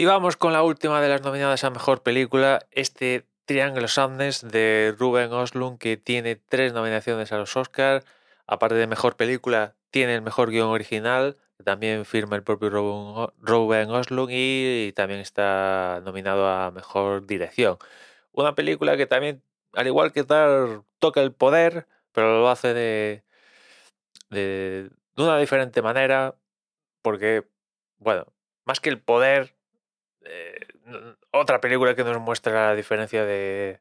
Y vamos con la última de las nominadas a mejor película, este Triángulo Sadness de Ruben Oslund, que tiene tres nominaciones a los Oscars. Aparte de mejor película, tiene el mejor guion original, también firma el propio Ruben Oslund, y también está nominado a mejor dirección. Una película que también, al igual que tal, toca el poder, pero lo hace de, de, de una diferente manera, porque, bueno, más que el poder, eh, otra película que nos muestra la diferencia de,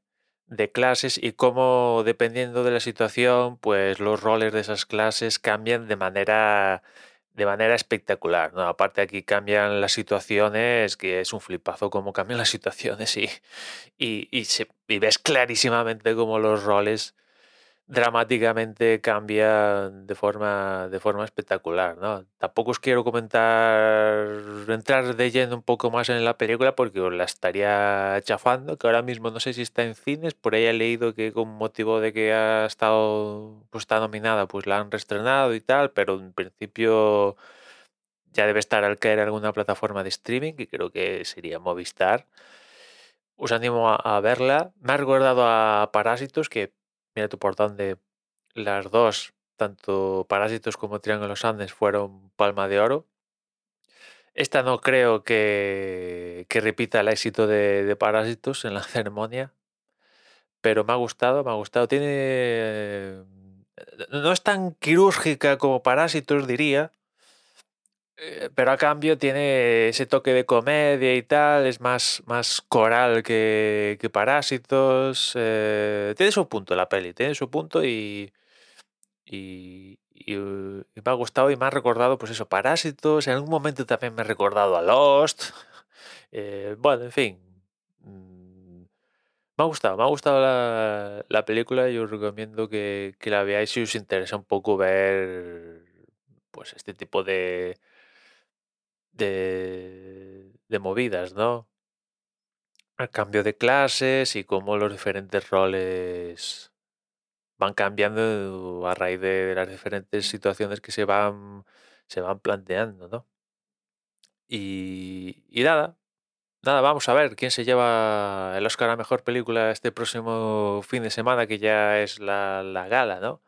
clases y cómo dependiendo de la situación, pues los roles de esas clases cambian de manera de manera espectacular. Aparte aquí cambian las situaciones, que es un flipazo cómo cambian las situaciones y, y, y, ves clarísimamente cómo los roles dramáticamente cambia de forma, de forma espectacular. ¿no? Tampoco os quiero comentar, entrar de lleno un poco más en la película porque os la estaría chafando, que ahora mismo no sé si está en cines, por ahí he leído que con motivo de que ha estado, pues está nominada, pues la han reestrenado y tal, pero en principio ya debe estar al caer alguna plataforma de streaming, que creo que sería Movistar. Os animo a, a verla. Me ha recordado a Parásitos, que mira tú por dónde las dos, tanto Parásitos como Triángulos Andes, fueron palma de oro. Esta no creo que, que repita el éxito de, de, Parásitos en la ceremonia, pero me ha gustado, me ha gustado. Tiene. No es tan quirúrgica como Parásitos, diría, eh, pero a cambio tiene ese toque de comedia y tal, es más, más coral que, que Parásitos. Eh, tiene su punto la peli, tiene su punto y, y, y, me ha gustado y me ha recordado, pues eso, Parásitos. En algún momento también me ha recordado a Lost. Eh, bueno, en fin. Mm, me ha gustado, me ha gustado la, la película y os recomiendo que, que la veáis si os interesa un poco ver pues este tipo de, de, de movidas, ¿no? El cambio de clases y cómo los diferentes roles van cambiando a raíz de las diferentes situaciones que se van, se van planteando, ¿no? Y, y nada, nada, vamos a ver quién se lleva el Oscar a Mejor Película este próximo fin de semana, que ya es la, la gala, ¿no?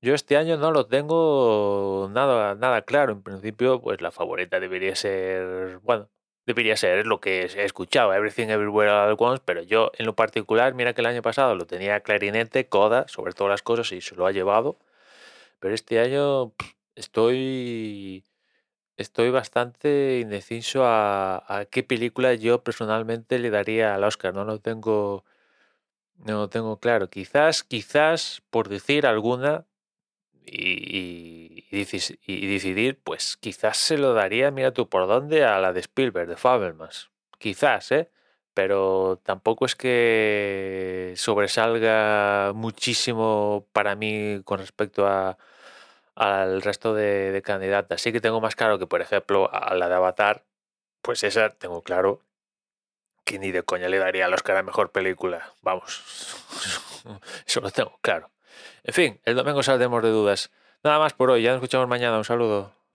Yo este año no lo tengo nada, nada claro. En principio, pues la favorita debería ser, bueno, debería ser lo que he escuchado, Everything Everywhere All at Once, pero yo en lo particular, mira que el año pasado lo tenía clarinete, coda, sobre todas las cosas y se lo ha llevado. Pero este año estoy estoy bastante indeciso a, a qué película yo personalmente le daría al Oscar. No lo tengo no lo tengo claro. Quizás, quizás, por decir alguna, y, decidir, pues quizás se lo daría, mira tú por dónde, a la de Spielberg, de Fabelmans. Quizás, ¿eh? Pero tampoco es que sobresalga muchísimo para mí con respecto a, al resto de, candidatas. Sí que tengo más claro que, por ejemplo, a la de Avatar, pues esa tengo claro que ni de coña le daría al Oscar a Mejor Película. Vamos, eso lo tengo claro. En fin, el domingo saldremos de dudas. Nada más por hoy, ya nos escuchamos mañana. Un saludo.